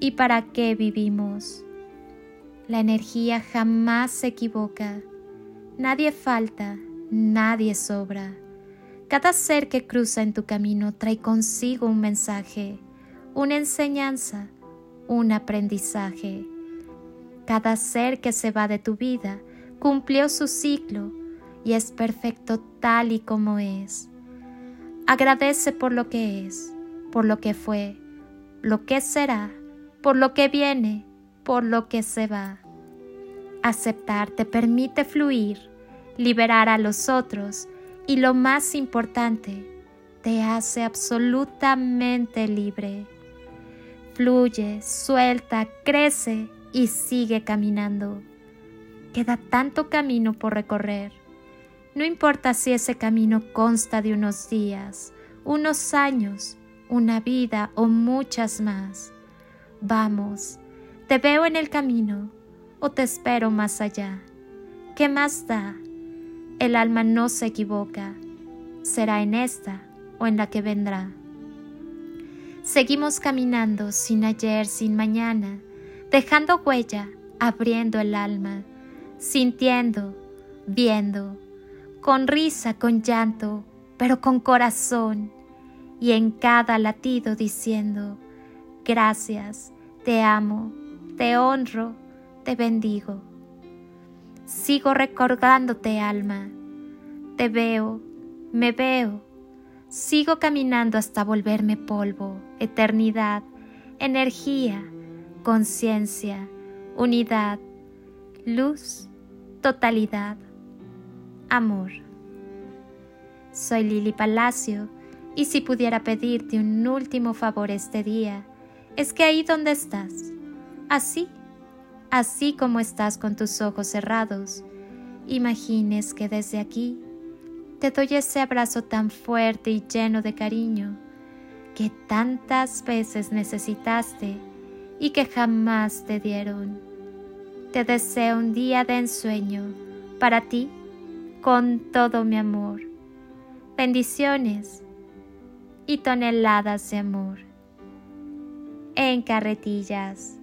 y para qué vivimos. La energía jamás se equivoca. Nadie falta, nadie sobra. Cada ser que cruza en tu camino trae consigo un mensaje, una enseñanza, un aprendizaje. Cada ser que se va de tu vida cumplió su ciclo y es perfecto tal y como es. Agradece por lo que es, por lo que fue, lo que será por lo que viene, por lo que se va. Aceptar te permite fluir, liberar a los otros y lo más importante, te hace absolutamente libre. Fluye, suelta, crece y sigue caminando. Queda tanto camino por recorrer. No importa si ese camino consta de unos días, unos años, una vida o muchas más. Vamos, te veo en el camino o te espero más allá. ¿Qué más da? El alma no se equivoca. Será en esta o en la que vendrá. Seguimos caminando sin ayer, sin mañana, dejando huella, abriendo el alma, sintiendo, viendo, con risa, con llanto, pero con corazón, y en cada latido diciendo, Gracias, te amo, te honro, te bendigo. Sigo recordándote, alma. Te veo, me veo. Sigo caminando hasta volverme polvo, eternidad, energía, conciencia, unidad, luz, totalidad, amor. Soy Lili Palacio y si pudiera pedirte un último favor este día, es que ahí donde estás, así, así como estás con tus ojos cerrados, imagines que desde aquí te doy ese abrazo tan fuerte y lleno de cariño que tantas veces necesitaste y que jamás te dieron. Te deseo un día de ensueño para ti con todo mi amor. Bendiciones y toneladas de amor en carretillas.